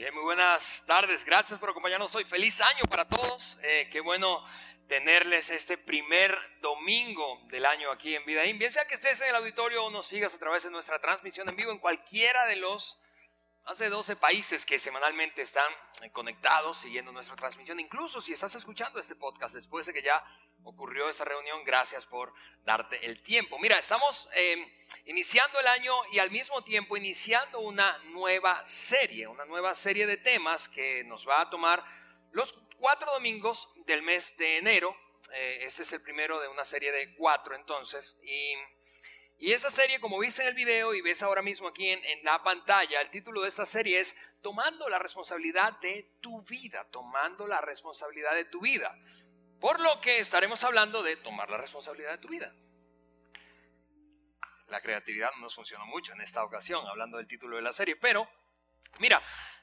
Bien, muy buenas tardes. Gracias por acompañarnos hoy. Feliz año para todos. Eh, qué bueno tenerles este primer domingo del año aquí en Vidaín. Bien sea que estés en el auditorio o nos sigas a través de nuestra transmisión en vivo en cualquiera de los más de 12 países que semanalmente están eh, conectados siguiendo nuestra transmisión. Incluso si estás escuchando este podcast después de que ya ocurrió esa reunión, gracias por darte el tiempo. Mira, estamos em, iniciando el año y al mismo tiempo iniciando una nueva serie, una nueva serie de temas que nos va a tomar los cuatro domingos del mes de enero. Eh, este es el primero de una serie de cuatro entonces. Y, y esa serie, como viste en el video y ves ahora mismo aquí en, la pantalla, el título de esta serie es Tomando la responsabilidad de tu vida, tomando la responsabilidad de tu vida. Por lo que estaremos hablando de tomar la responsabilidad de tu vida. La creatividad no nos funcionó mucho en esta ocasión, hablando del título de la serie, pero mira,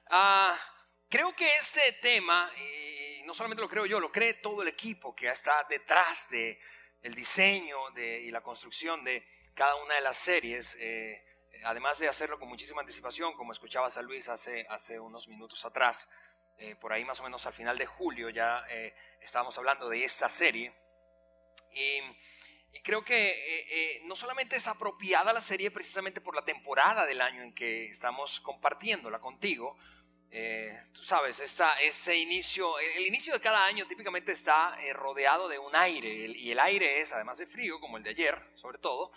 ah, creo que este tema, y no solamente lo creo yo, lo cree todo el equipo que está detrás de diseño y la construcción de cada una de las series, eh, además de hacerlo con muchísima anticipación, como escuchabas a Luis hace, hace unos minutos atrás, eh, por ahí más o menos al final de julio ya eh, estábamos hablando de esta serie. Y, creo que eh, no solamente es apropiada la serie precisamente por la temporada del año en que estamos compartiéndola contigo, tú sabes, esta, ese inicio, el inicio de cada año típicamente está rodeado de un aire, y el aire es, además de frío, como el de ayer, sobre todo,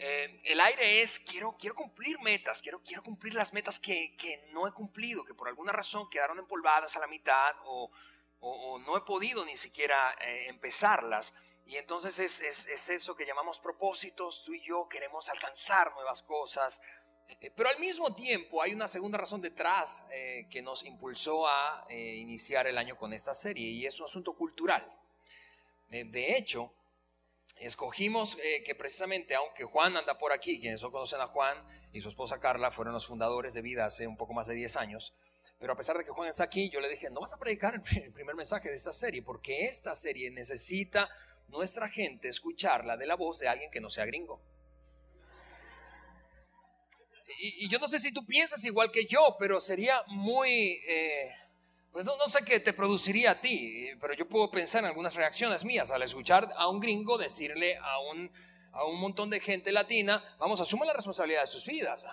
eh, el aire es, quiero, quiero cumplir metas, quiero, quiero cumplir las metas que, no he cumplido, que por alguna razón quedaron empolvadas a la mitad o, no he podido ni siquiera eh, empezarlas. Y entonces es, eso que llamamos propósitos, tú y yo queremos alcanzar nuevas cosas, eh, pero al mismo tiempo hay una segunda razón detrás que nos impulsó a iniciar el año con esta serie y es un asunto cultural. de hecho, escogimos eh, que precisamente, aunque Juan anda por aquí, quienes no conocen a Juan y su esposa Carla fueron los fundadores de Vida hace un poco más de 10 años, pero a pesar de que Juan está aquí, yo le dije, no vas a predicar el primer mensaje de esta serie, porque esta serie necesita nuestra gente escucharla de la voz de alguien que no sea gringo. Y, yo no sé si tú piensas igual que yo, pero sería muy... Eh, pues no, sé qué te produciría a ti, pero yo puedo pensar en algunas reacciones mías al escuchar a un gringo decirle a un, a un montón de gente latina, vamos, asume la responsabilidad de sus vidas.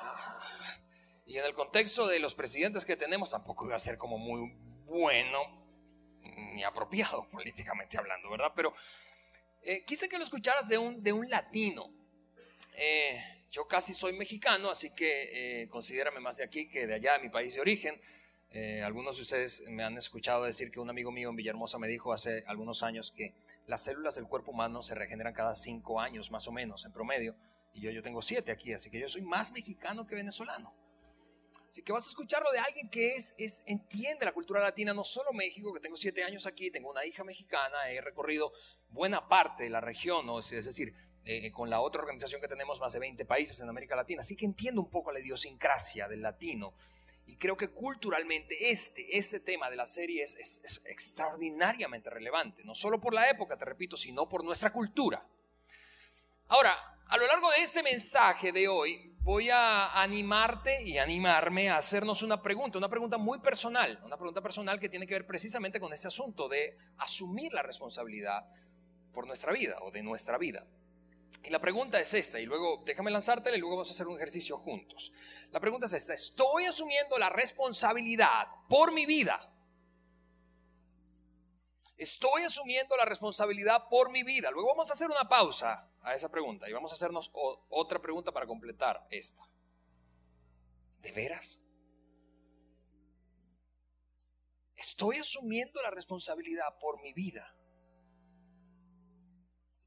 Y en el contexto de los presidentes que tenemos tampoco iba a ser como muy bueno ni apropiado políticamente hablando, ¿verdad? Pero eh, quise que lo escucharas de un, de un latino. Eh, yo casi soy mexicano, así que eh, considérame más de aquí que de allá, de mi país de origen. Eh, algunos de ustedes me han escuchado decir que un amigo mío en Villahermosa me dijo hace algunos años que las células del cuerpo humano se regeneran cada cinco años más o menos en promedio. Y yo, yo tengo siete aquí, así que yo soy más mexicano que venezolano. Así que vas a escucharlo de alguien que es, es, entiende la cultura latina, no solo México, que tengo siete años aquí, tengo una hija mexicana, he recorrido buena parte de la región, es, decir, eh, con la otra organización que tenemos más de 20 países en América Latina, así que entiendo un poco la idiosincrasia del latino y creo que culturalmente este, este tema de la serie es, es, extraordinariamente relevante, no solo por la época, te repito, sino por nuestra cultura. Ahora, a lo largo de este mensaje de hoy, voy a animarte y animarme a hacernos una pregunta, una pregunta muy personal, una pregunta personal que tiene que ver precisamente con este asunto de asumir la responsabilidad por nuestra vida o de nuestra vida. Y la pregunta es esta, y luego déjame lanzártela y luego vamos a hacer un ejercicio juntos. La pregunta es esta, ¿estoy asumiendo la responsabilidad por mi vida? Estoy asumiendo la responsabilidad por mi vida. Luego vamos a hacer una pausa a esa pregunta y vamos a hacernos otra pregunta para completar esta. ¿De veras? Estoy asumiendo la responsabilidad por mi vida.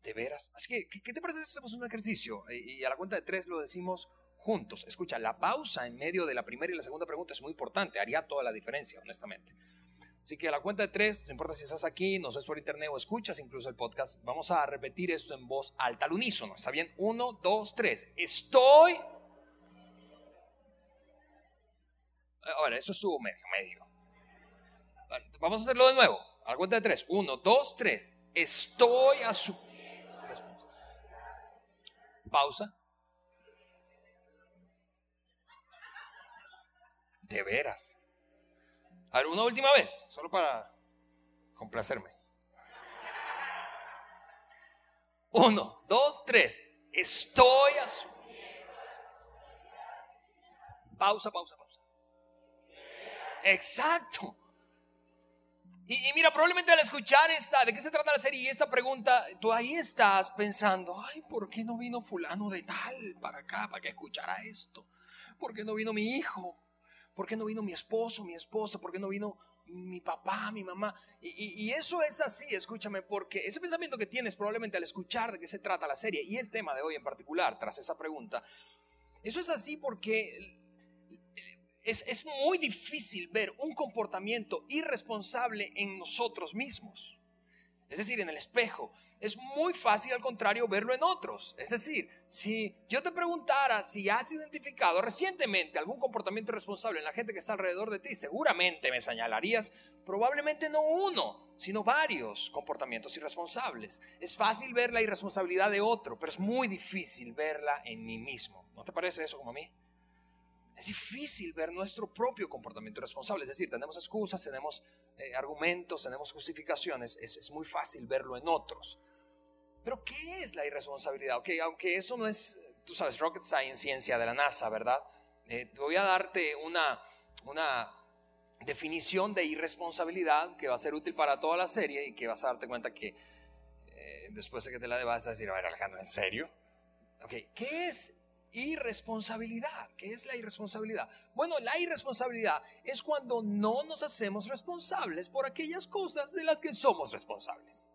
¿De veras? Así que, ¿qué te parece si hacemos un ejercicio? Y a la cuenta de tres lo decimos juntos. Escucha, la pausa en medio de la primera y la segunda pregunta es muy importante. Haría toda la diferencia, honestamente. Así que a la cuenta de tres, no importa si estás aquí, nos ves por internet o escuchas incluso el podcast, vamos a repetir esto en voz alta, al unísono. ¿Está bien? Uno, dos, tres. Estoy... Ahora, eso estuvo medio. Vamos a hacerlo de nuevo. A la cuenta de tres. Uno, dos, tres. Estoy a su Pausa. De veras. A una última vez, solo para complacerme. Uno, dos, tres. Estoy asumiendo. Pausa, pausa, pausa. Exacto. Y, mira, probablemente al escuchar esta, ¿de qué se trata la serie? Y esta pregunta, tú ahí estás pensando, ay, ¿por qué no vino fulano de tal para acá, para que escuchara esto? ¿Por qué no vino mi hijo? ¿Por qué no vino mi esposo, mi esposa? ¿Por qué no vino mi papá, mi mamá? Y, y, eso es así, escúchame, porque ese pensamiento que tienes probablemente al escuchar de qué se trata la serie y el tema de hoy en particular, tras esa pregunta, eso es así porque es, muy difícil ver un comportamiento irresponsable en nosotros mismos. Es decir, en el espejo. Es muy fácil, al contrario, verlo en otros. Es decir, si yo te preguntara si has identificado recientemente algún comportamiento irresponsable en la gente que está alrededor de ti, seguramente me señalarías probablemente no uno, sino varios comportamientos irresponsables. Es fácil ver la irresponsabilidad de otro, pero es muy difícil verla en mí mismo. ¿No te parece eso como a mí? Es difícil ver nuestro propio comportamiento responsable. Es decir, tenemos excusas, tenemos eh, argumentos, tenemos justificaciones. Es, muy fácil verlo en otros. Pero ¿qué es la irresponsabilidad? Ok, aunque eso no es, tú sabes, rocket science, ciencia de la NASA, ¿verdad? Eh, voy a darte una, una definición de irresponsabilidad que va a ser útil para toda la serie y que vas a darte cuenta que eh, después de que te la debas a decir, a ver Alejandro, ¿en serio? Ok, ¿qué es irresponsabilidad. ¿Qué es la irresponsabilidad? Bueno, la irresponsabilidad es cuando no nos hacemos responsables por aquellas cosas de las que somos responsables.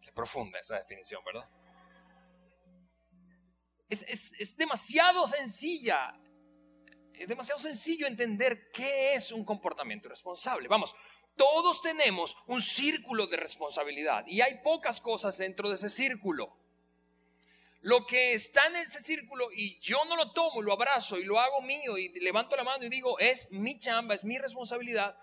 Qué profunda esa definición, ¿verdad? Es, es demasiado sencilla. Es demasiado sencillo entender qué es un comportamiento irresponsable. Vamos, todos tenemos un círculo de responsabilidad y hay pocas cosas dentro de ese círculo. Lo que está en ese círculo y yo no lo tomo, lo abrazo y lo hago mío y levanto la mano y digo, es mi chamba, es mi responsabilidad.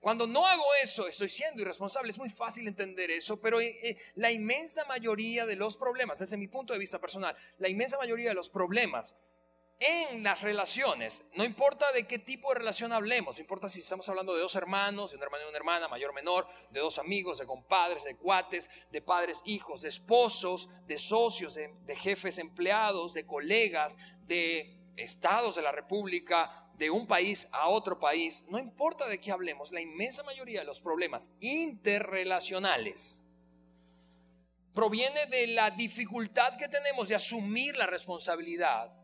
Cuando no hago eso, estoy siendo irresponsable. Es muy fácil entender eso, pero eh, eh, la inmensa mayoría de los problemas, desde mi punto de vista personal, la inmensa mayoría de los problemas en las relaciones, no importa de qué tipo de relación hablemos, no importa si estamos hablando de dos hermanos, de un hermano y una hermana, mayor, menor, de dos amigos, de compadres, de cuates, de padres, hijos, de esposos, de socios, de, de jefes empleados, de colegas, de estados de la República, de un país a otro país, no importa de qué hablemos, la inmensa mayoría de los problemas interrelacionales proviene de la dificultad que tenemos de asumir la responsabilidad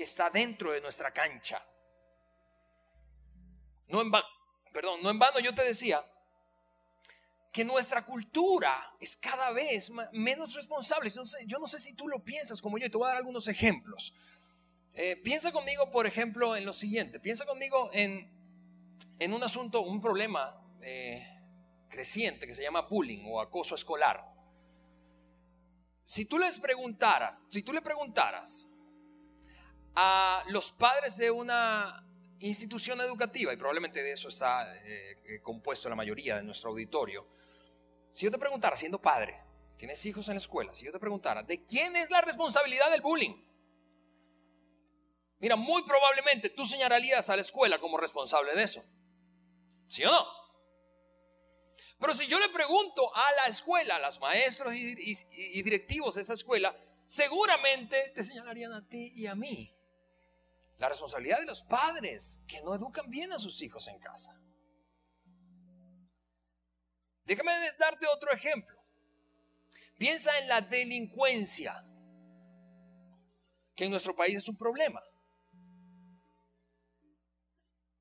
que está dentro de nuestra cancha. No en, vano, perdón, no en vano yo te decía que nuestra cultura es cada vez menos responsable. Yo no sé, si tú lo piensas como yo, y te voy a dar algunos ejemplos. Eh, piensa conmigo, por ejemplo, en lo siguiente. Piensa conmigo en, en un asunto, un problema eh, creciente que se llama bullying o acoso escolar. Si tú les preguntaras, si tú le preguntaras a los padres de una institución educativa, y probablemente de eso está eh, eh, compuesto la mayoría de nuestro auditorio, si yo te preguntara, siendo padre, tienes hijos en la escuela, si yo te preguntara, ¿de quién es la responsabilidad del bullying? Mira, muy probablemente tú señalarías a la escuela como responsable de eso. ¿Sí o no? Pero si yo le pregunto a la escuela, a los maestros y directivos de esa escuela, seguramente te señalarían a ti y a mí. La responsabilidad de los padres que no educan bien a sus hijos en casa. Déjame darte otro ejemplo. Piensa en la delincuencia, que en nuestro país es un problema.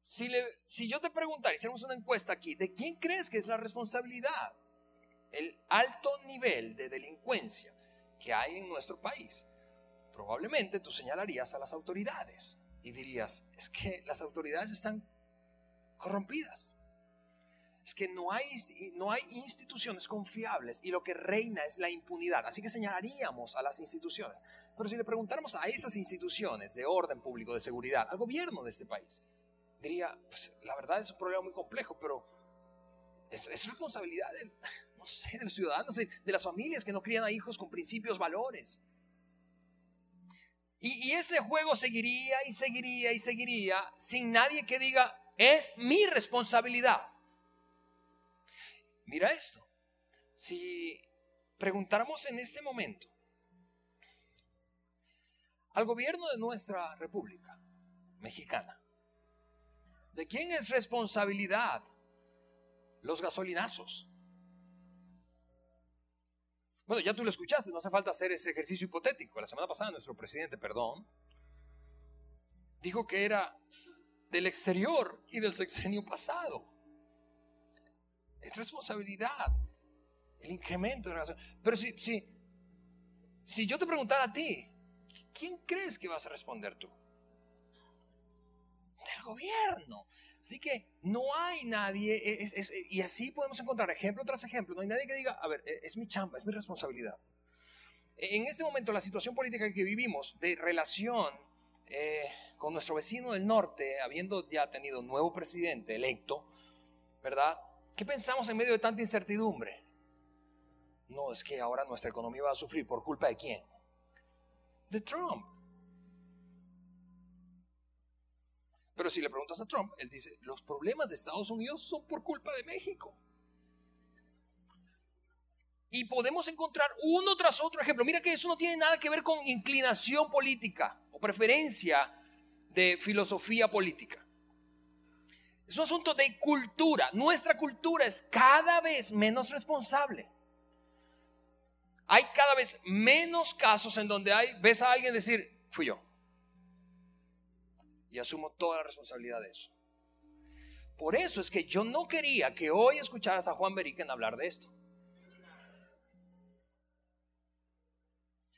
Si, si yo te preguntara, hiciéramos una encuesta aquí, ¿de quién crees que es la responsabilidad? El alto nivel de delincuencia que hay en nuestro país. Probablemente tú señalarías a las autoridades y dirías, es que las autoridades están corrompidas. Es que no hay, no hay instituciones confiables y lo que reina es la impunidad. Así que señalaríamos a las instituciones. Pero si le preguntáramos a esas instituciones de orden público, de seguridad, al gobierno de este país, diría, pues la verdad es un problema muy complejo, pero es, es responsabilidad de, no sé, de los ciudadanos, de las familias que no crían a hijos con principios, valores. Y, ese juego seguiría y seguiría y seguiría sin nadie que diga, es mi responsabilidad. Mira esto. Si preguntáramos en este momento al gobierno de nuestra república mexicana, ¿de quién es responsabilidad los gasolinazos? Bueno, ya tú lo escuchaste, no hace falta hacer ese ejercicio hipotético. La semana pasada nuestro presidente, perdón, dijo que era del exterior y del sexenio pasado. Es responsabilidad el incremento de la Pero si, si, si yo te preguntara a ti, ¿quién crees que vas a responder tú? Del gobierno. Así que no hay nadie, e, y así podemos encontrar ejemplo tras ejemplo, no hay nadie que diga, a ver, e, es mi chamba, es mi responsabilidad. E, en este momento la situación política que vivimos de relación eh, con nuestro vecino del norte, habiendo ya tenido un nuevo presidente electo, ¿verdad? ¿Qué pensamos en medio de tanta incertidumbre? No, es que ahora nuestra economía va a sufrir por culpa de quién? De Trump. Pero si le preguntas a Trump, él dice, los problemas de Estados Unidos son por culpa de México. Y podemos encontrar uno tras otro ejemplo. Mira que eso no tiene nada que ver con inclinación política o preferencia de filosofía política. Es un asunto de cultura. Nuestra cultura es cada vez menos responsable. Hay cada vez menos casos en donde hay, ves a alguien decir, fui yo. Y asumo toda la responsabilidad de eso. Por eso es que yo no quería que hoy escucharas a Juan Beriken hablar de esto.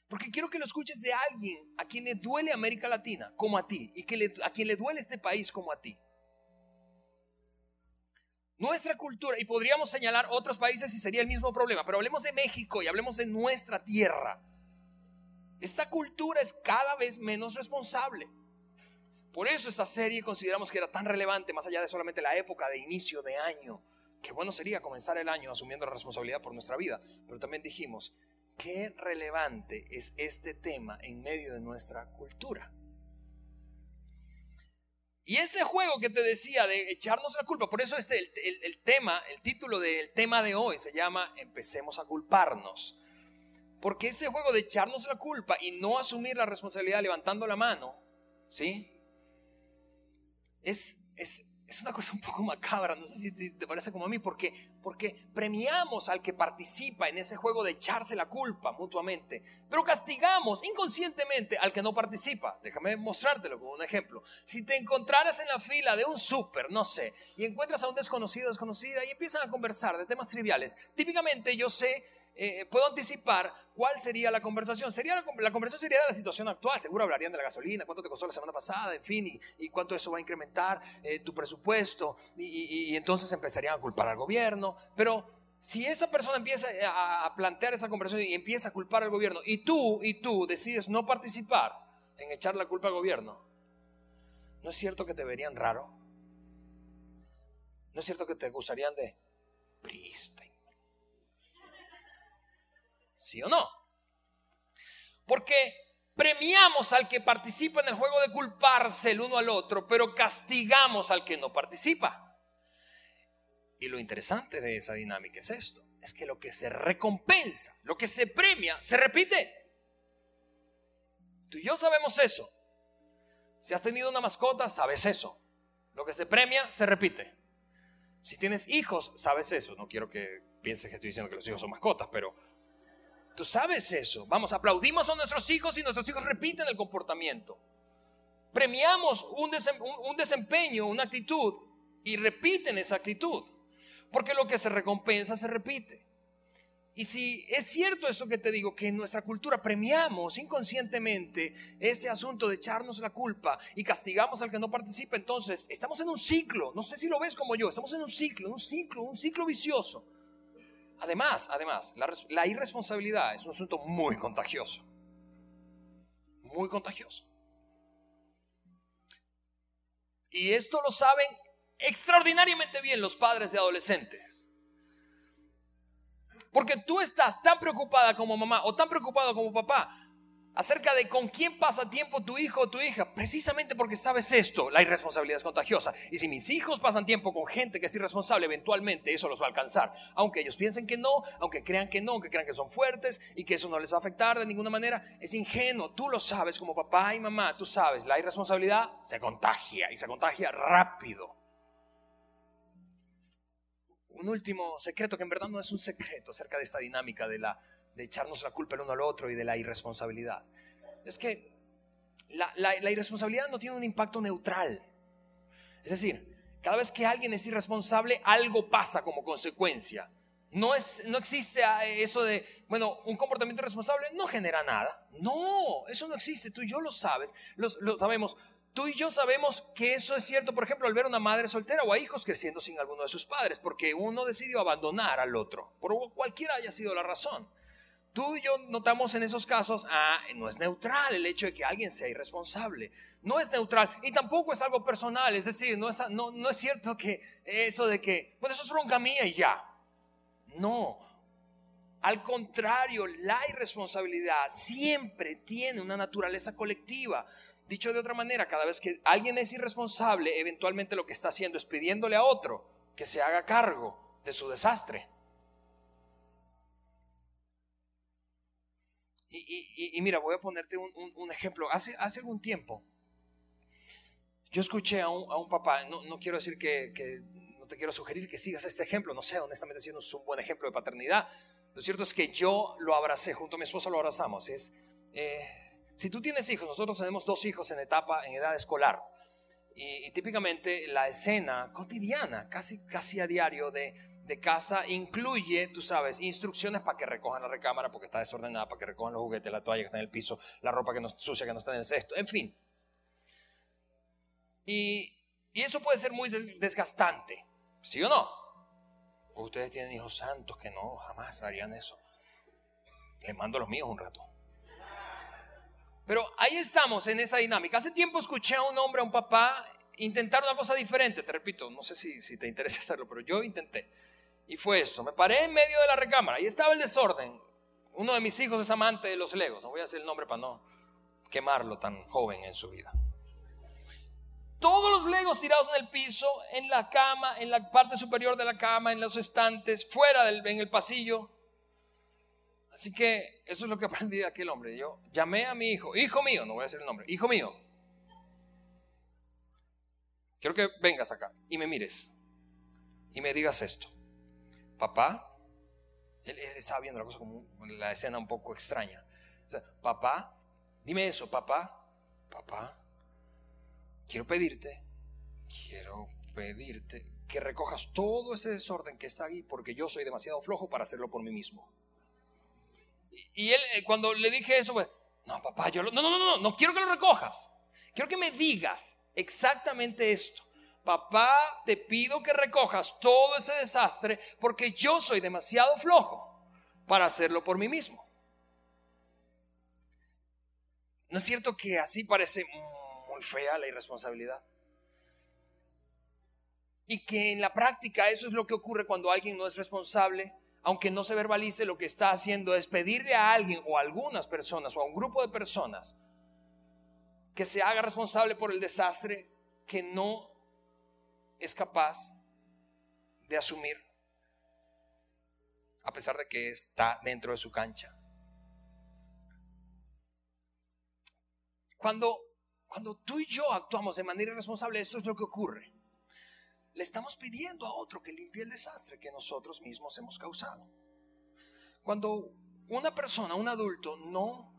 Porque quiero que lo escuches de alguien a quien le duele América Latina como a ti y que a quien le duele este país como a ti. Nuestra cultura, y podríamos señalar otros países y sería el mismo problema, pero hablemos de México y hablemos de nuestra tierra. Esta cultura es cada vez menos responsable. Por eso esta serie consideramos que era tan relevante, más allá de solamente la época de inicio de año. Qué bueno sería comenzar el año asumiendo la responsabilidad por nuestra vida, pero también dijimos, qué relevante es este tema en medio de nuestra cultura. Y ese juego que te decía de echarnos la culpa, por eso es el, el, tema, el título del tema de hoy se llama Empecemos a culparnos. Porque ese juego de echarnos la culpa y no asumir la responsabilidad levantando la mano, ¿sí? Es, es, es una cosa un poco macabra, no sé si te parece como a mí, porque, porque premiamos al que participa en ese juego de echarse la culpa mutuamente, pero castigamos inconscientemente al que no participa. Déjame mostrártelo como un ejemplo. Si te encontraras en la fila de un súper, no sé, y encuentras a un desconocido, desconocida, y empiezan a conversar de temas triviales, típicamente yo sé eh, puedo anticipar cuál sería la conversación. Sería la, conversación sería de la situación actual. Seguro hablarían de la gasolina, cuánto te costó la semana pasada, en fin, y, cuánto eso va a incrementar eh, tu presupuesto. Y, entonces empezarían a culpar al gobierno. Pero si esa persona empieza a, plantear esa conversación y empieza a culpar al gobierno, y tú y tú decides no participar en echar la culpa al gobierno, ¿no es cierto que te verían raro? ¿No es cierto que te acusarían de prista? ¿Sí o no? Porque premiamos al que participa en el juego de culparse el uno al otro, pero castigamos al que no participa. Y lo interesante de esa dinámica es esto, es que lo que se recompensa, lo que se premia, se repite. Tú y yo sabemos eso. Si has tenido una mascota, sabes eso. Lo que se premia, se repite. Si tienes hijos, sabes eso. No quiero que pienses que estoy diciendo que los hijos son mascotas, pero Tú sabes eso. Vamos, aplaudimos a nuestros hijos y nuestros hijos repiten el comportamiento. Premiamos un, desempeño, una actitud y repiten esa actitud. Porque lo que se recompensa se repite. Y si es cierto eso que te digo, que en nuestra cultura premiamos inconscientemente ese asunto de echarnos la culpa y castigamos al que no participa, entonces estamos en un ciclo, no sé si lo ves como yo, estamos en un ciclo, un ciclo, un ciclo vicioso. Además, además, la, irresponsabilidad es un asunto muy contagioso. Muy contagioso. Y esto lo saben extraordinariamente bien los padres de adolescentes. Porque tú estás tan preocupada como mamá o tan preocupado como papá acerca de con quién pasa tiempo tu hijo o tu hija, precisamente porque sabes esto, la irresponsabilidad es contagiosa. Y si mis hijos pasan tiempo con gente que es irresponsable, eventualmente eso los va a alcanzar. Aunque ellos piensen que no, aunque crean que no, aunque crean que son fuertes y que eso no les va a afectar de ninguna manera, es ingenuo. Tú lo sabes como papá y mamá, tú sabes, la irresponsabilidad se contagia y se contagia rápido. Un último secreto que en verdad no es un secreto acerca de esta dinámica de la de echarnos la culpa el uno al otro y de la irresponsabilidad. Es que la, irresponsabilidad no tiene un impacto neutral. Es decir, cada vez que alguien es irresponsable, algo pasa como consecuencia. No, es, no existe ah, eso de, bueno, un comportamiento irresponsable no genera nada. No, eso no existe. Tú y yo lo sabes, lo sabemos. Tú y yo sabemos que eso es cierto, por ejemplo, al ver una madre soltera o a hijos creciendo sin alguno de sus padres, porque uno decidió abandonar al otro, por cualquiera haya sido la razón. Tú y yo notamos en esos casos, ah, no es neutral el hecho de que alguien sea irresponsable. No es neutral y tampoco es algo personal. Es decir, no es, no, no es cierto que eso de que, bueno, eso es bronca mía y ya. No. Al contrario, la irresponsabilidad siempre tiene una naturaleza colectiva. Dicho de otra manera, cada vez que alguien es irresponsable, eventualmente lo que está haciendo es pidiéndole a otro que se haga cargo de su desastre. Y, mira, voy a ponerte un, ejemplo. Hace, hace algún tiempo, yo escuché a un, papá, no, no, quiero decir que, no te quiero sugerir que sigas este ejemplo, no sé, honestamente siendo un buen ejemplo de paternidad. Lo cierto es que yo lo abracé, junto a mi esposa lo abrazamos. Es, eh, si tú tienes hijos, nosotros tenemos dos hijos en etapa, en edad escolar. Y, y típicamente la escena cotidiana, casi, casi a diario de de casa incluye, tú sabes, instrucciones para que recojan la recámara porque está desordenada, para que recojan los juguetes, la toalla que está en el piso, la ropa que no sucia que no está en el cesto, en fin. Y, eso puede ser muy desgastante, ¿sí o no? ustedes tienen hijos santos que no, jamás harían eso. Les mando los míos un rato. Pero ahí estamos en esa dinámica. Hace tiempo escuché a un hombre, a un papá, intentar una cosa diferente. Te repito, no sé si, si te interesa hacerlo, pero yo intenté. Y fue esto, me paré en medio de la recámara y estaba el desorden. Uno de mis hijos es amante de los legos, no voy a decir el nombre para no quemarlo tan joven en su vida. Todos los legos tirados en el piso, en la cama, en la parte superior de la cama, en los estantes, fuera del, en el pasillo. Así que eso es lo que aprendí de aquel hombre. Yo llamé a mi hijo, hijo mío, no voy a decir el nombre, hijo mío. Quiero que vengas acá y me mires y me digas esto papá, él, estaba viendo la cosa como la escena un poco extraña. papá, dime eso, papá, papá, quiero pedirte, quiero pedirte que recojas todo ese desorden que está ahí porque yo soy demasiado flojo para hacerlo por mí mismo. Y, él, eh, cuando le dije eso, pues, no, papá, yo no, no, no, no, no quiero que lo recojas. Quiero que me digas exactamente esto papá, te pido que recojas todo ese desastre porque yo soy demasiado flojo para hacerlo por mí mismo. ¿No es cierto que así parece muy fea la irresponsabilidad? Y que en la práctica eso es lo que ocurre cuando alguien no es responsable, aunque no se verbalice, lo que está haciendo es pedirle a alguien o a algunas personas o a un grupo de personas que se haga responsable por el desastre que no es capaz de asumir a pesar de que está dentro de su cancha. Cuando, cuando tú y yo actuamos de manera irresponsable, eso es lo que ocurre. Le estamos pidiendo a otro que limpie el desastre que nosotros mismos hemos causado. Cuando una persona, un adulto, no,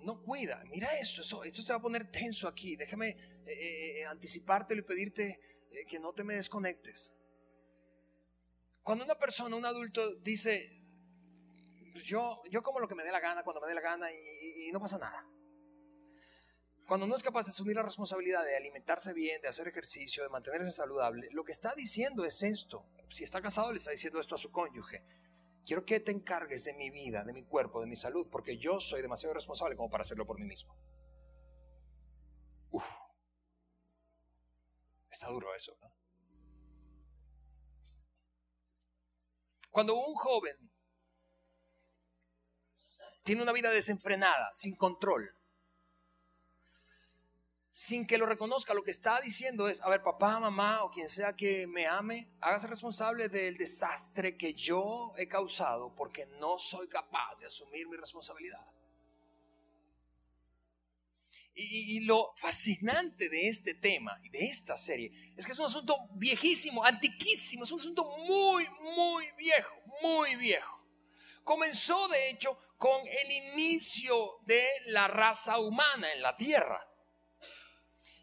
no cuida, mira esto, eso, esto se va a poner tenso aquí, déjame eh, eh, eh, anticipártelo y pedirte que no te me desconectes. Cuando una persona, un adulto dice, yo, yo como lo que me dé la gana, cuando me dé la gana y, no pasa nada. Cuando no es capaz de asumir la responsabilidad de alimentarse bien, de hacer ejercicio, de mantenerse saludable, lo que está diciendo es esto. Si está casado, le está diciendo esto a su cónyuge. Quiero que te encargues de mi vida, de mi cuerpo, de mi salud, porque yo soy demasiado responsable como para hacerlo por mí mismo. Está duro eso. Cuando un joven tiene una vida desenfrenada, sin control, sin que lo reconozca, lo que está diciendo es, a ver, papá, mamá o quien sea que me ame, hágase responsable del desastre que yo he causado porque no soy capaz de asumir mi responsabilidad. Y, lo fascinante de este tema y de esta serie es que es un asunto viejísimo, antiquísimo, es un asunto muy, muy viejo, muy viejo. Comenzó de hecho con el inicio de la raza humana en la tierra.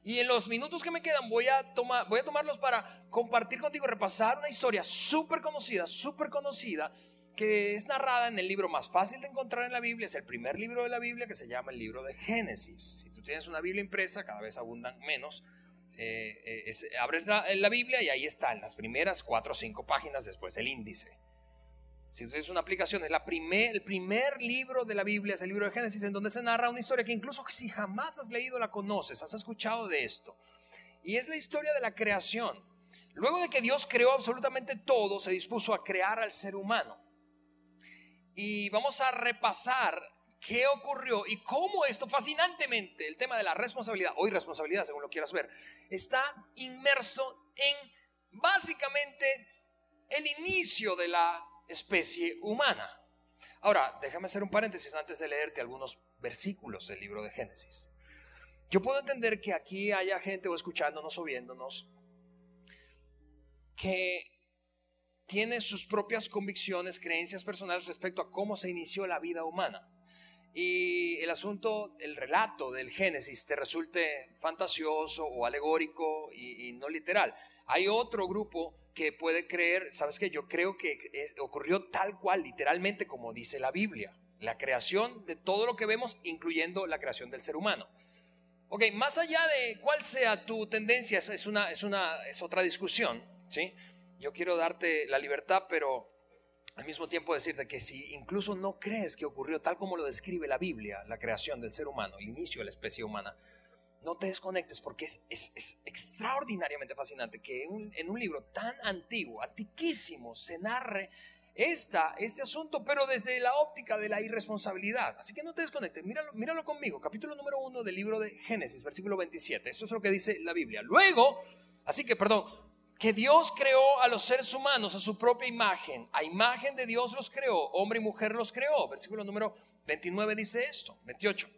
Y en los minutos que me quedan voy a, tomar, voy a tomarlos para compartir contigo, repasar una historia súper conocida, súper conocida que es narrada en el libro más fácil de encontrar en la Biblia, es el primer libro de la Biblia que se llama el libro de Génesis. Si tú tienes una Biblia impresa, cada vez abundan menos, eh, eh, abres la, Biblia y ahí está, en las primeras cuatro o cinco páginas después el índice. Si tú tienes una aplicación, es la primer, el primer libro de la Biblia, es el libro de Génesis, en donde se narra una historia que incluso si jamás has leído la conoces, has escuchado de esto. Y es la historia de la creación. Luego de que Dios creó absolutamente todo, se dispuso a crear al ser humano y vamos a repasar qué ocurrió y cómo esto fascinantemente, el tema de la responsabilidad, o irresponsabilidad según lo quieras ver, está inmerso en básicamente el inicio de la especie humana. Ahora, déjame hacer un paréntesis antes de leerte algunos versículos del libro de Génesis. Yo puedo entender que aquí haya gente o escuchándonos o viéndonos que tiene sus propias convicciones, creencias personales respecto a cómo se inició la vida humana. Y el asunto, el relato del Génesis te resulte fantasioso o alegórico y, no literal. Hay otro grupo que puede creer, sabes que yo creo que ocurrió tal cual, literalmente como dice la Biblia, la creación de todo lo que vemos, incluyendo la creación del ser humano. Ok, más allá de cuál sea tu tendencia, es, una, es, una, es otra discusión, ¿sí? Yo quiero darte la libertad, pero al mismo tiempo decirte que si incluso no crees que ocurrió tal como lo describe la Biblia, la creación del ser humano, el inicio de la especie humana, no te desconectes porque es, extraordinariamente fascinante que en un libro tan antiguo, antiquísimo, se narre esta, este asunto, pero desde la óptica de la irresponsabilidad. Así que no te desconectes, míralo, míralo conmigo, capítulo número uno del libro de Génesis, versículo 27. Esto es lo que dice la Biblia. Luego, así que, perdón, que Dios creó a los seres humanos a su propia imagen. A imagen de Dios los creó, hombre y mujer los creó. Versículo número 29 dice esto, 28.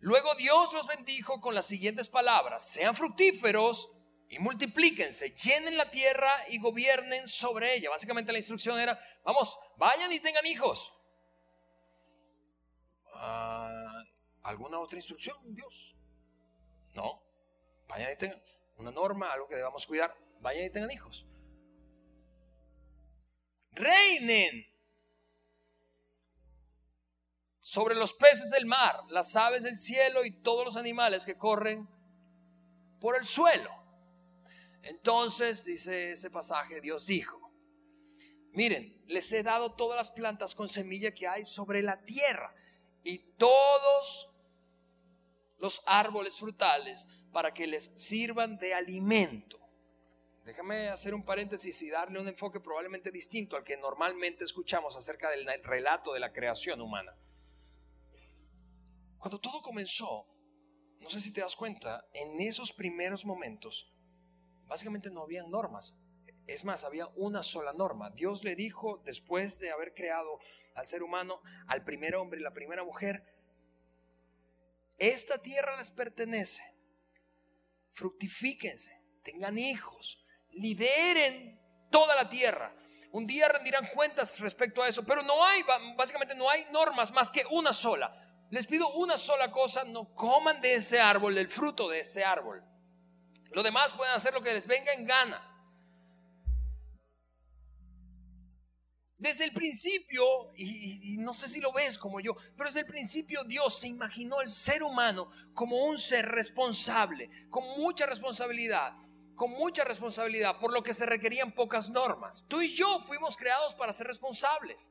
Luego Dios los bendijo con las siguientes palabras, sean fructíferos y multiplíquense, llenen la tierra y gobiernen sobre ella. Básicamente la instrucción era, vamos, vayan y tengan hijos. Ah, ¿Alguna otra instrucción, Dios? No, vayan y tengan una norma, algo que debamos cuidar vayan y tengan hijos. Reinen sobre los peces del mar, las aves del cielo y todos los animales que corren por el suelo. Entonces, dice ese pasaje, Dios dijo, miren, les he dado todas las plantas con semilla que hay sobre la tierra y todos los árboles frutales para que les sirvan de alimento. Déjame hacer un paréntesis y darle un enfoque probablemente distinto al que normalmente escuchamos acerca del relato de la creación humana. Cuando todo comenzó, no sé si te das cuenta, en esos primeros momentos, básicamente no había normas. Es más, había una sola norma. Dios le dijo, después de haber creado al ser humano, al primer hombre y la primera mujer, esta tierra les pertenece. Fructifíquense, tengan hijos, lideren toda la tierra. Un día rendirán cuentas respecto a eso, pero no hay, básicamente no hay normas más que una sola. Les pido una sola cosa, no coman de ese árbol, del fruto de ese árbol. Lo demás pueden hacer lo que les venga en gana. Desde el principio, y, no sé si lo ves como yo, pero desde el principio Dios se imaginó el ser humano como un ser responsable, con mucha responsabilidad con mucha responsabilidad, por lo que se requerían pocas normas. Tú y yo fuimos creados para ser responsables.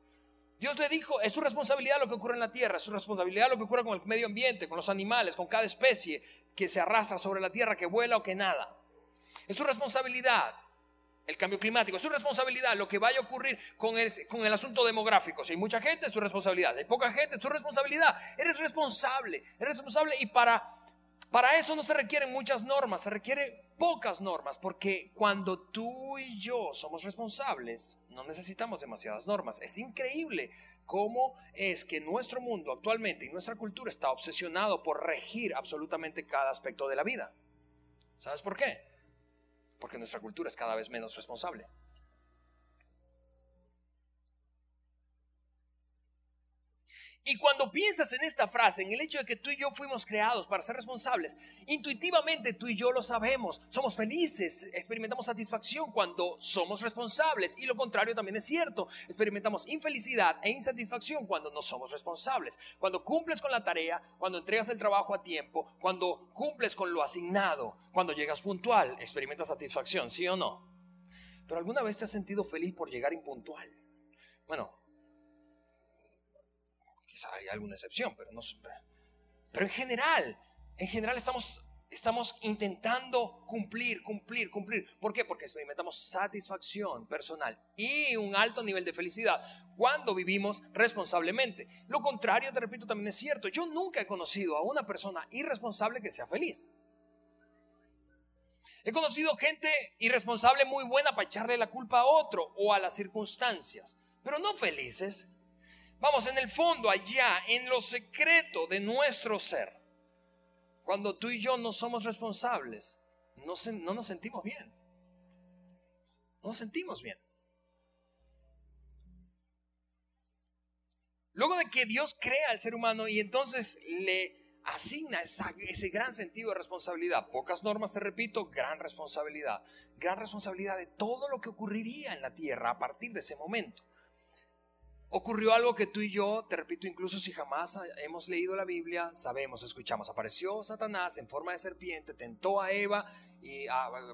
Dios le dijo, es su responsabilidad lo que ocurre en la tierra, es su responsabilidad lo que ocurre con el medio ambiente, con los animales, con cada especie que se arrastra sobre la tierra, que vuela o que nada. Es su responsabilidad. el cambio climático. Es su responsabilidad lo que vaya a ocurrir con el, con el asunto demográfico. Si hay mucha gente, es su responsabilidad. Si hay poca gente, es su responsabilidad. Eres responsable, eres responsable y para, para eso no se requieren muchas normas, se requieren pocas normas, porque cuando tú y yo somos responsables, no necesitamos demasiadas normas. Es increíble cómo es que nuestro mundo actualmente y nuestra cultura está obsesionado por regir absolutamente cada aspecto de la vida. ¿Sabes por qué? porque nuestra cultura es cada vez menos responsable. Y cuando piensas en esta frase, en el hecho de que tú y yo fuimos creados para ser responsables, intuitivamente tú y yo lo sabemos, somos felices, experimentamos satisfacción cuando somos responsables y lo contrario también es cierto, experimentamos infelicidad e insatisfacción cuando no somos responsables, cuando cumples con la tarea, cuando entregas el trabajo a tiempo, cuando cumples con lo asignado, cuando llegas puntual, experimentas satisfacción, ¿sí o no? Pero alguna vez te has sentido feliz por llegar impuntual. Bueno, Hay alguna excepción, pero no Pero en general, en general estamos, estamos intentando cumplir, cumplir, cumplir. ¿Por qué? Porque experimentamos satisfacción personal y un alto nivel de felicidad cuando vivimos responsablemente. Lo contrario, te repito, también es cierto. Yo nunca he conocido a una persona irresponsable que sea feliz. He conocido gente irresponsable muy buena para echarle la culpa a otro o a las circunstancias, pero no felices. Vamos, en el fondo, allá, en lo secreto de nuestro ser, cuando tú y yo no somos responsables, no, no nos sentimos bien. No nos sentimos bien. Luego de que Dios crea al ser humano y entonces le asigna ese gran sentido de responsabilidad. Pocas normas, te repito, gran responsabilidad. Gran responsabilidad de todo lo que ocurriría en la tierra a partir de ese momento ocurrió algo que tú y yo, te repito, incluso si jamás hemos leído la Biblia, sabemos, escuchamos. Apareció Satanás en forma de serpiente, tentó a Eva y,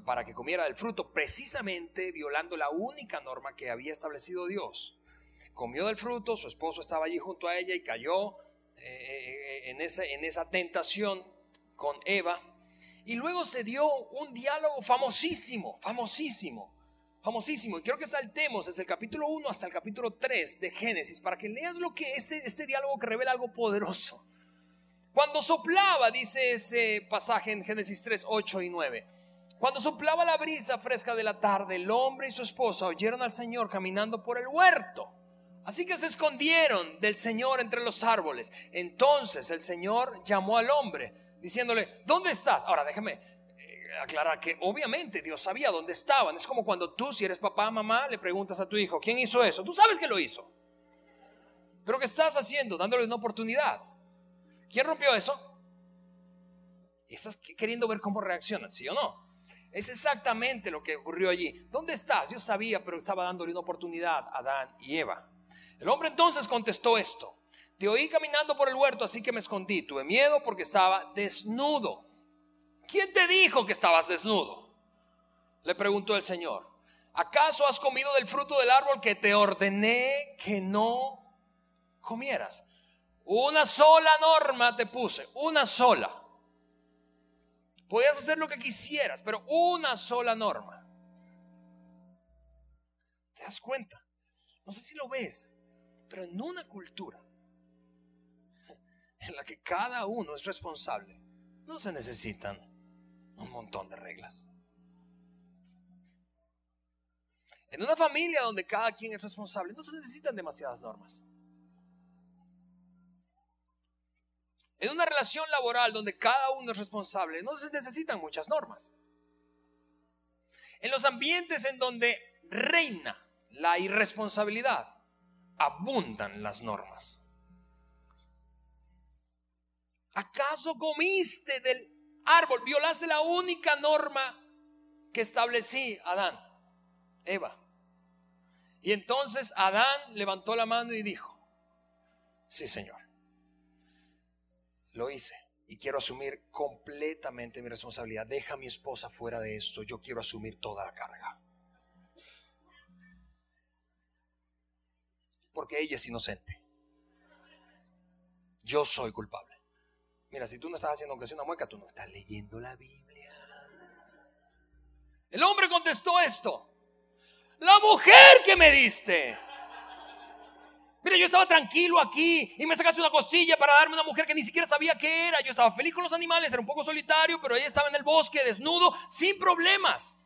para que comiera del fruto, precisamente violando la única norma que había establecido Dios. Comió del fruto, su esposo estaba allí junto a ella y cayó eh, eh, en, esa, en esa tentación con Eva. Y luego se dio un diálogo famosísimo, famosísimo famosísimo. Y quiero que saltemos desde el capítulo 1 hasta el capítulo 3 de Génesis para que leas lo que es este, este diálogo que revela algo poderoso. Cuando soplaba, dice ese pasaje en Génesis 3, 8 y 9. Cuando soplaba la brisa fresca de la tarde, el hombre y su esposa oyeron al Señor caminando por el huerto. Así que se escondieron del Señor entre los árboles. Entonces el Señor llamó al hombre, diciéndole, ¿dónde estás? Ahora déjame, aclarar que obviamente Dios sabía dónde estaban. Es como cuando tú, si eres papá, mamá, le preguntas a tu hijo, ¿quién hizo eso? Tú sabes que lo hizo. Pero ¿qué estás haciendo? Dándole una oportunidad. ¿Quién rompió eso? Y estás queriendo ver cómo reaccionan, ¿sí o no? Es exactamente lo que ocurrió allí. ¿Dónde estás? Dios sabía, pero estaba dándole una oportunidad a Adán y Eva. El hombre entonces contestó esto. Te oí caminando por el huerto, así que me escondí. Tuve miedo porque estaba desnudo ¿quién te dijo que estabas desnudo? Le preguntó el Señor. ¿Acaso has comido del fruto del árbol que te ordené que no comieras? Una sola norma te puse, una sola. Podías hacer lo que quisieras, pero una sola norma. ¿Te das cuenta? No sé si lo ves, pero en una cultura en la que cada uno es responsable, no se necesitan un montón de reglas. En una familia donde cada quien es responsable, no se necesitan demasiadas normas. En una relación laboral donde cada uno es responsable, no se necesitan muchas normas. En los ambientes en donde reina la irresponsabilidad, abundan las normas. ¿Acaso comiste del árbol, violaste la única norma que establecí, Adán, Eva. Y entonces Adán levantó la mano y dijo, sí Señor, lo hice y quiero asumir completamente mi responsabilidad. Deja a mi esposa fuera de esto, yo quiero asumir toda la carga. Porque ella es inocente. Yo soy culpable. Mira, si tú no estás haciendo aunque sea una mueca, tú no estás leyendo la Biblia. El hombre contestó esto. La mujer que me diste. Mira, yo estaba tranquilo aquí y me sacaste una costilla para darme una mujer que ni siquiera sabía qué era. Yo estaba feliz con los animales, era un poco solitario, pero ella estaba en el bosque, desnudo, sin problemas.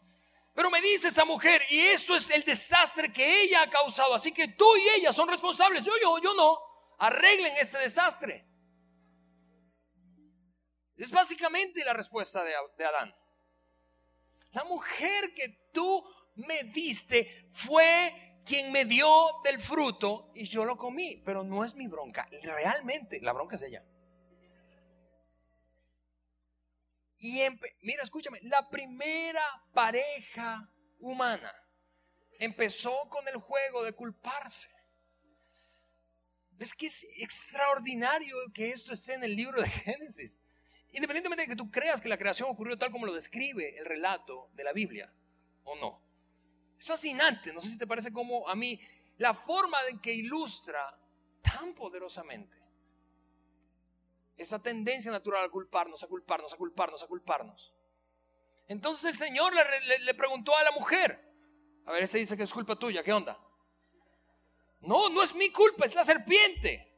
Pero me dice esa mujer, y esto es el desastre que ella ha causado, así que tú y ella son responsables. Yo, yo, yo no. Arreglen ese desastre. Es básicamente la respuesta de, Adán. La mujer que tú me diste fue quien me dio del fruto y yo lo comí, pero no es mi bronca. Realmente, la bronca es ella. Y mira, escúchame, la primera pareja humana empezó con el juego de culparse. ¿Ves que es extraordinario que esto esté en el libro de Génesis? Independientemente de que tú creas que la creación ocurrió tal como lo describe el relato de la Biblia, o no. Es fascinante, no sé si te parece como a mí, la forma en que ilustra tan poderosamente esa tendencia natural a culparnos, a culparnos, a culparnos, a culparnos. Entonces el Señor le, preguntó a la mujer, a ver, este dice que es culpa tuya, ¿qué onda? No, no es mi culpa, es la serpiente.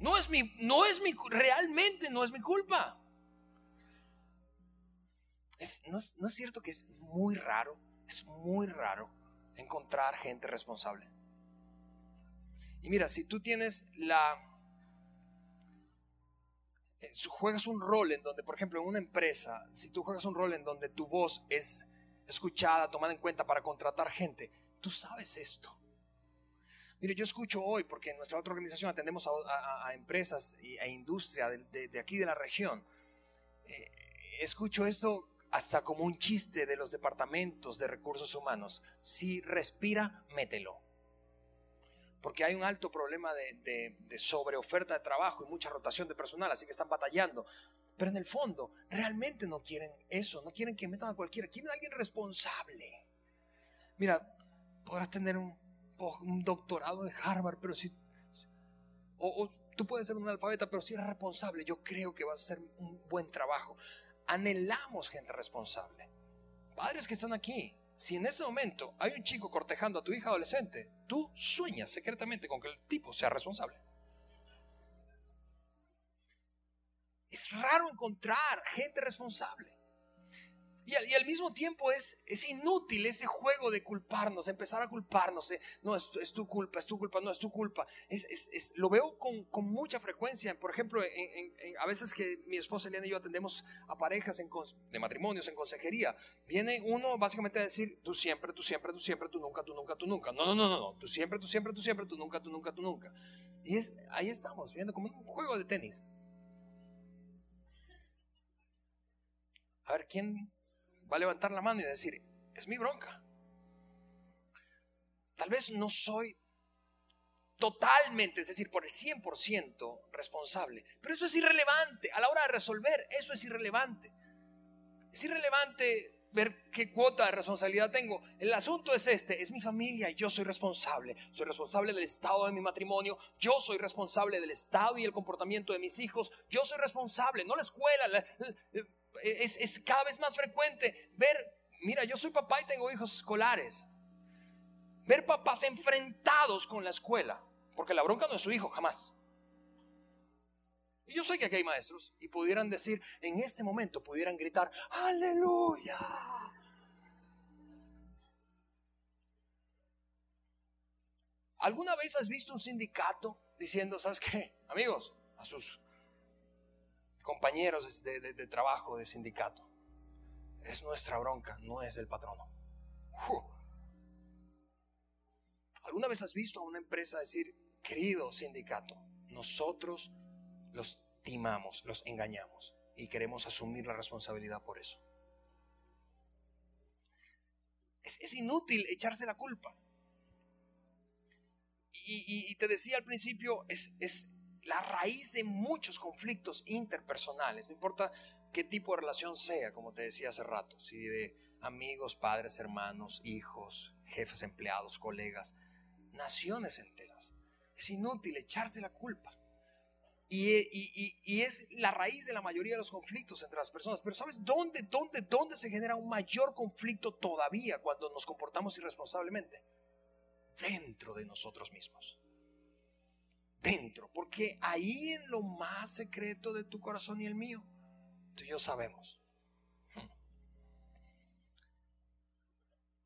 No es mi, no es mi, realmente no es mi culpa. no, es, no es cierto que es muy raro es muy raro encontrar gente responsable. Y mira, si tú tienes la... Eh, juegas un rol en donde, por ejemplo, en una empresa, si tú juegas un rol en donde tu voz es escuchada, tomada en cuenta para contratar gente, tú sabes esto. Mire, yo escucho hoy, porque en nuestra otra organización atendemos a, empresas e industria de, aquí de la región, eh, escucho esto hasta como un chiste de los departamentos de recursos humanos. Si respira, mételo. Porque hay un alto problema de, sobreoferta de trabajo y mucha rotación de personal, así que están batallando. Pero en el fondo, realmente no quieren eso, no quieren que metan a cualquiera, quieren a alguien responsable. Mira, podrás tener un, doctorado en Harvard, pero si... O, tú puedes ser un alfabeta, pero si eres responsable, yo creo que vas a hacer un buen trabajo anhelamos gente responsable. Padres que están aquí, si en ese momento hay un chico cortejando a tu hija adolescente, tú sueñas secretamente con que el tipo sea responsable. Es raro encontrar gente responsable. Y al, mismo tiempo es, es, inútil ese juego de culparnos, empezar a culparnos. no, es, tu culpa, es tu culpa, no es tu culpa. Es, lo veo con, con, mucha frecuencia. Por ejemplo, a veces que mi esposa Eliana y yo atendemos a parejas de matrimonios en consejería, viene uno básicamente a decir, tú siempre, tú siempre, tú siempre, tú nunca, tú nunca, tú nunca. No, no, no, no, no. Tú siempre, tú siempre, tú siempre, tú nunca, tú nunca, tú nunca. Y es, ahí estamos, viendo como un juego de tenis. A ver, ¿quién va a levantar la mano y decir, es mi bronca. Tal vez no soy totalmente, es decir, por el 100% responsable, pero eso es irrelevante. A la hora de resolver, eso es irrelevante. Es irrelevante ver qué cuota de responsabilidad tengo. El asunto es este, es mi familia y yo soy responsable. Soy responsable del estado de mi matrimonio, yo soy responsable del estado y el comportamiento de mis hijos, yo soy responsable, no la escuela, es, cada vez más frecuente ver, mira, yo soy papá y tengo hijos escolares. Ver papás enfrentados con la escuela, porque la bronca no es su hijo, jamás. Y yo sé que aquí hay maestros y pudieran decir, en este momento pudieran gritar, aleluya. ¿Alguna vez has visto un sindicato diciendo, ¿sabes qué? Amigos, a sus compañeros de, trabajo, de sindicato. Es nuestra bronca, no es del patrono. ¿Alguna vez has visto a una empresa decir, querido sindicato, nosotros los timamos, los engañamos y queremos asumir la responsabilidad por eso? Es, inútil echarse la culpa. Y, te decía al principio, es, es la raíz de muchos conflictos interpersonales, no importa qué tipo de relación sea, como te decía hace rato, si de amigos, padres, hermanos, hijos, jefes, empleados, colegas, naciones enteras. Es inútil echarse la culpa. Y, es la raíz de la mayoría de los conflictos entre las personas. Pero ¿sabes dónde, dónde, dónde se genera un mayor conflicto todavía cuando nos comportamos irresponsablemente? Dentro de nosotros mismos. Dentro. Porque ahí en lo más secreto de tu corazón y el mío, tú y yo sabemos. Hmm.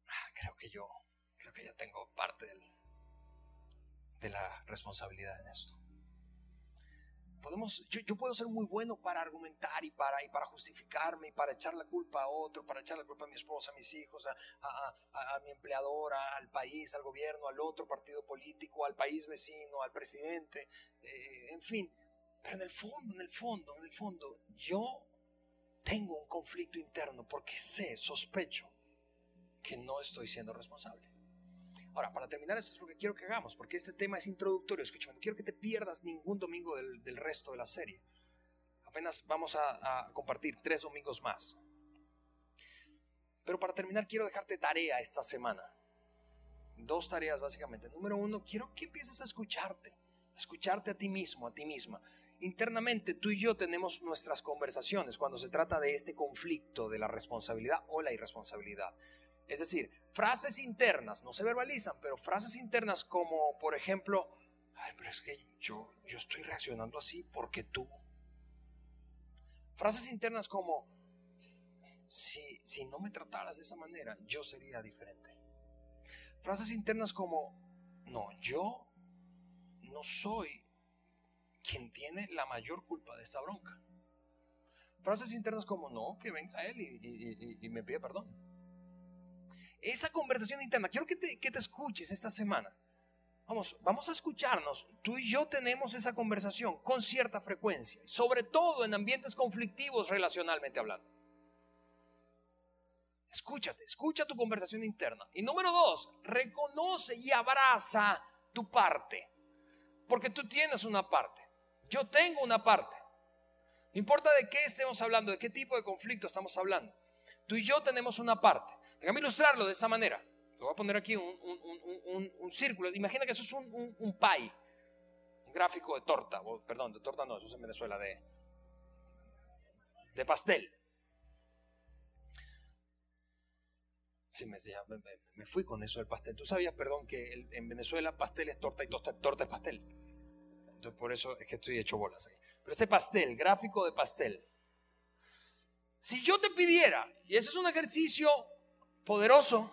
Ah, creo que yo, creo que ya tengo parte de la responsabilidad en esto yo, puedo ser muy bueno para argumentar y para, y para justificarme y para echar la culpa a otro, para echar la culpa a mi esposa, a mis hijos, a, mi empleadora, al país, al gobierno, al otro partido político, al país vecino, al presidente, eh, en fin. Pero en el fondo, en el fondo, en el fondo, yo tengo un conflicto interno porque sé, sospecho que no estoy siendo responsable. Ahora, para terminar, esto es lo que quiero que hagamos, porque este tema es introductorio. Escúchame, no quiero que te pierdas ningún domingo del, resto de la serie. Apenas vamos a, compartir tres domingos más. Pero para terminar, quiero dejarte tarea esta semana. Dos tareas básicamente. Número uno, quiero que empieces a escucharte, a escucharte a ti mismo, a ti misma. Internamente tú y yo tenemos nuestras conversaciones cuando se trata de este conflicto de la responsabilidad o la irresponsabilidad. Es decir, frases internas, no se verbalizan, pero frases internas como, por ejemplo, ay, pero es que yo, yo estoy reaccionando así porque tú. Frases internas como, si, si no me trataras de esa manera, yo sería diferente. Frases internas como, no, yo no soy quien tiene la mayor culpa de esta bronca. Frases internas como, no, que venga él y me pida perdón esa conversación interna, quiero que te, que te escuches esta semana. Vamos, vamos a escucharnos. Tú y yo tenemos esa conversación con cierta frecuencia, sobre todo en ambientes conflictivos relacionalmente hablando. Escúchate, escucha tu conversación interna. Y número dos, reconoce y abraza tu parte. Porque tú tienes una parte. Yo tengo una parte. No importa de qué estemos hablando, de qué tipo de conflicto estamos hablando. Tú y yo tenemos una parte. Déjame ilustrarlo de esta manera. Te voy a poner aquí un, círculo. Imagina que eso es un, pie, un gráfico de torta. perdón, de torta no, eso es en Venezuela, de, de pastel. Sí, me, me, fui con eso del pastel. ¿Tú sabías, perdón, que en Venezuela pastel es torta y torta, es pastel? Entonces, por eso es que estoy hecho bolas aquí. Pero este pastel, gráfico de pastel. Si yo te pidiera, y ese es un ejercicio poderoso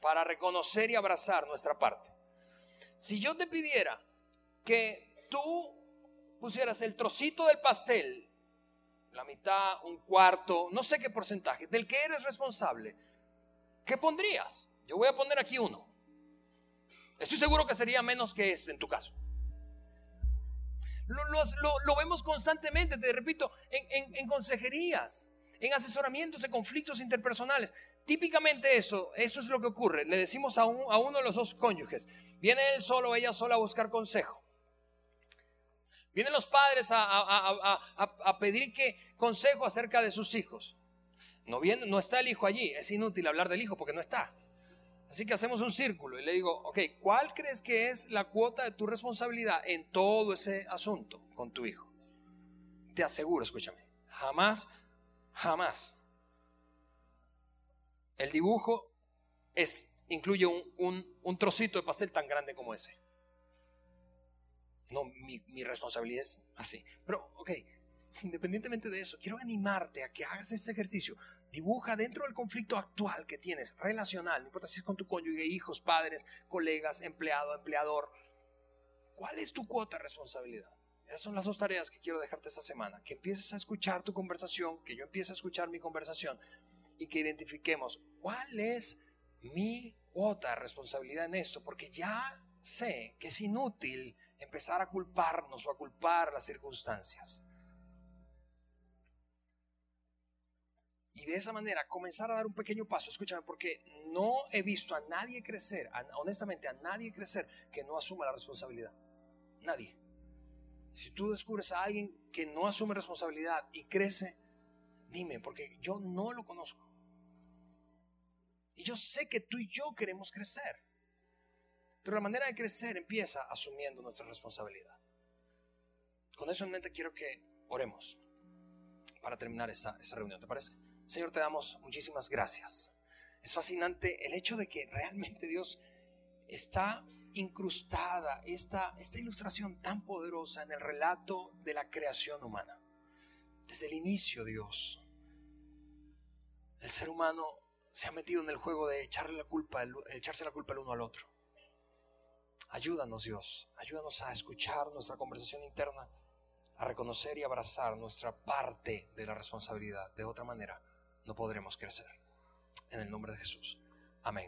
para reconocer y abrazar nuestra parte. Si yo te pidiera que tú pusieras el trocito del pastel, la mitad, un cuarto, no sé qué porcentaje, del que eres responsable, ¿qué pondrías? Yo voy a poner aquí uno. Estoy seguro que sería menos que ese en tu caso. Lo, vemos constantemente, te repito, en consejerías en asesoramientos de conflictos interpersonales. Típicamente eso, eso es lo que ocurre. Le decimos a, uno de los dos cónyuges, viene él solo o ella sola a buscar consejo. Vienen los padres a, pedir que consejo acerca de sus hijos. No, viene, no está el hijo allí, es inútil hablar del hijo porque no está. Así que hacemos un círculo y le digo, ok, ¿cuál crees que es la cuota de tu responsabilidad en todo ese asunto con tu hijo? Te aseguro, escúchame, jamás Jamás. El dibujo es, incluye un, trocito de pastel tan grande como ese. No, mi, mi, responsabilidad es así. Pero, ok, independientemente de eso, quiero animarte a que hagas ese ejercicio. Dibuja dentro del conflicto actual que tienes, relacional, no importa si es con tu cónyuge, hijos, padres, colegas, empleado, empleador. ¿Cuál es tu cuota de responsabilidad? Esas son las dos tareas que quiero dejarte esta semana. Que empieces a escuchar tu conversación, que yo empiece a escuchar mi conversación y que identifiquemos cuál es mi cuota de responsabilidad en esto, porque ya sé que es inútil empezar a culparnos o a culpar las circunstancias. Y de esa manera comenzar a dar un pequeño paso. Escúchame, porque no he visto a nadie crecer, honestamente a nadie crecer que no asuma la responsabilidad. Nadie. Si tú descubres a alguien que no asume responsabilidad y crece, dime, porque yo no lo conozco. Y yo sé que tú y yo queremos crecer. Pero la manera de crecer empieza asumiendo nuestra responsabilidad. con eso en mente quiero que oremos para terminar esa, esa reunión, ¿te parece? Señor, te damos muchísimas gracias. Es fascinante el hecho de que realmente Dios está incrustada esta, esta ilustración tan poderosa en el relato de la creación humana. Desde el inicio, Dios, el ser humano se ha metido en el juego de echarle la culpa, echarse la culpa el uno al otro. Ayúdanos, Dios, ayúdanos a escuchar nuestra conversación interna, a reconocer y abrazar nuestra parte de la responsabilidad. De otra manera, no podremos crecer. En el nombre de Jesús. Amén.